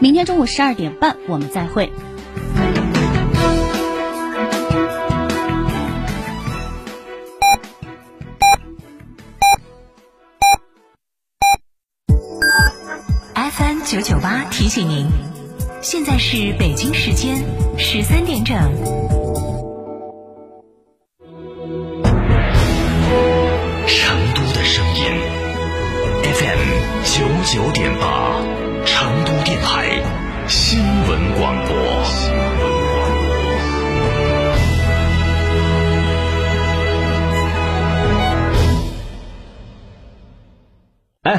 明天中午十二点半，我们再会。FM 九九八提醒您，现在是北京时间十三点整。成都的声音，FM 九九点八，成都电台新闻广播。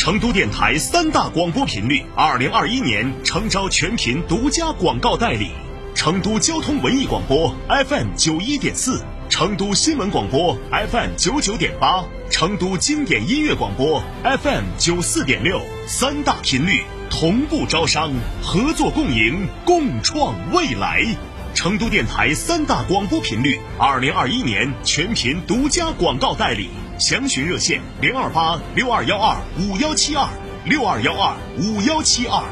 成都电台三大广播频率，二零二一年诚招全频独家广告代理：成都交通文艺广播 FM 九一点四，成都新闻广播 FM 九九点八，成都经典音乐广播 FM 九四点六。三大频率同步招商，合作共赢，共创未来。成都电台三大广播频率，二零二一年全频独家广告代理。详询热线零二八六二幺二五幺七二六二幺二五幺七二。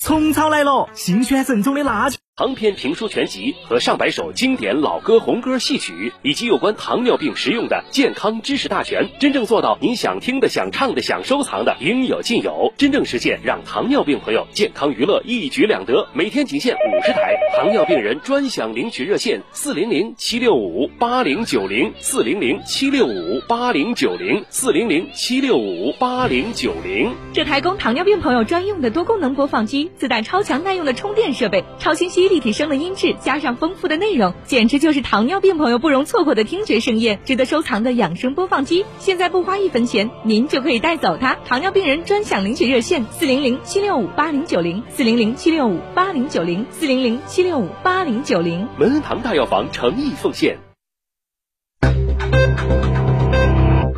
虫草来了，新鲜正宗的辣椒。长篇评书全集和上百首经典老歌、红歌、戏曲，以及有关糖尿病实用的健康知识大全，真正做到您想听的、想唱的、想收藏的，应有尽有，真正实现让糖尿病朋友健康娱乐一举两得。每天仅限五十台，糖尿病人专享领取热线：四零零七六五八零九零四零零七六五八零九零四零零七六五八零九零。这台供糖尿病朋友专用的多功能播放机，自带超强耐用的充电设备，超清晰。立体声的音质加上丰富的内容，简直就是糖尿病朋友不容错过的听觉盛宴，值得收藏的养生播放机。现在不花一分钱，您就可以带走它。糖尿病人专享领取热线：四零零七六五八零九零四零零七六五八零九零四零零七六五八零九零。门恩堂大药房诚意奉献。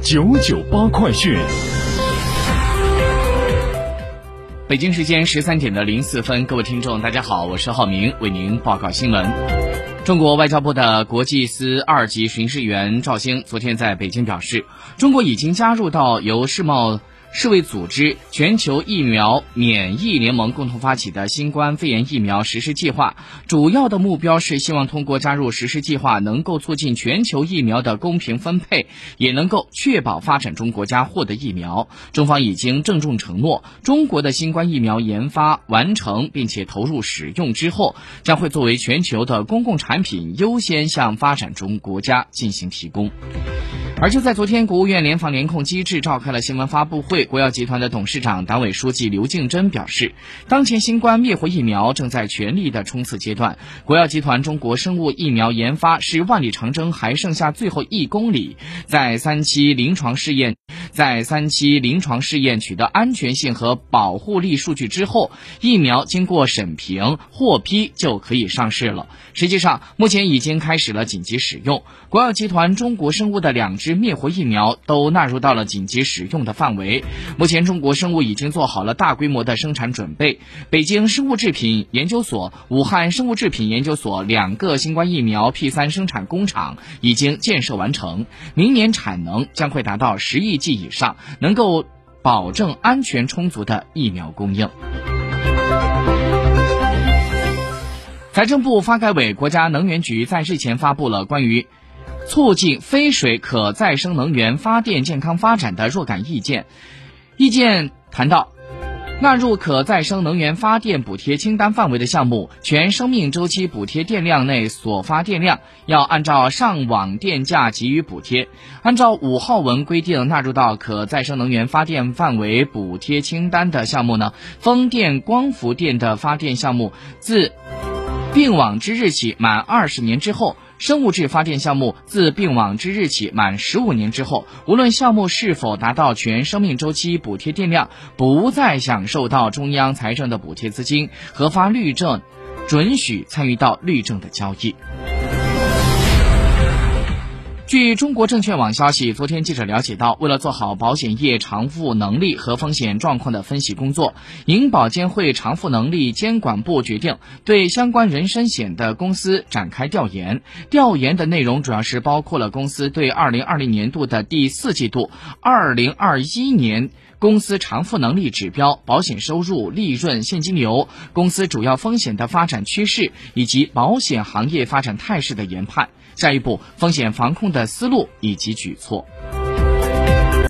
九九八快讯。北京时间十三点的零四分，各位听众，大家好，我是浩明，为您报告新闻。中国外交部的国际司二级巡视员赵兴昨天在北京表示，中国已经加入到由世贸。世卫组织、全球疫苗免疫联盟共同发起的新冠肺炎疫苗实施计划，主要的目标是希望通过加入实施计划，能够促进全球疫苗的公平分配，也能够确保发展中国家获得疫苗。中方已经郑重承诺，中国的新冠疫苗研发完成并且投入使用之后，将会作为全球的公共产品，优先向发展中国家进行提供。而就在昨天，国务院联防联控机制召开了新闻发布会。国药集团的董事长、党委书记刘敬珍表示，当前新冠灭活疫苗正在全力的冲刺阶段，国药集团中国生物疫苗研发是万里长征还剩下最后一公里，在三期临床试验，在三期临床试验取得安全性和保护力数据之后，疫苗经过审评获批就可以上市了。实际上，目前已经开始了紧急使用，国药集团中国生物的两支灭活疫苗都纳入到了紧急使用的范围。目前，中国生物已经做好了大规模的生产准备，北京生物制品研究所、武汉生物制品研究所两个新冠疫苗 P 三生产工厂已经建设完成，明年产能将会达到十亿剂以上，能够保证安全充足的疫苗供应。财政部、发改委、国家能源局在日前发布了关于促进非水可再生能源发电健康发展的若干意见。意见谈到。纳入可再生能源发电补贴清单范围的项目，全生命周期补贴电量内所发电量要按照上网电价给予补贴。按照五号文规定，纳入到可再生能源发电范围补贴清单的项目呢，风电、光伏电的发电项目自并网之日起满二十年之后。生物质发电项目自并网之日起满十五年之后，无论项目是否达到全生命周期补贴电量，不再享受到中央财政的补贴资金，核发绿证，准许参与到绿证的交易。据中国证券网消息，昨天记者了解到，为了做好保险业偿付能力和风险状况的分析工作，银保监会偿付能力监管部决定对相关人身险的公司展开调研。调研的内容主要是包括了公司对二零二零年度的第四季度、二零二一年公司偿付能力指标、保险收入、利润、现金流、公司主要风险的发展趋势以及保险行业发展态势的研判。下一步，风险防控的思路以及举措。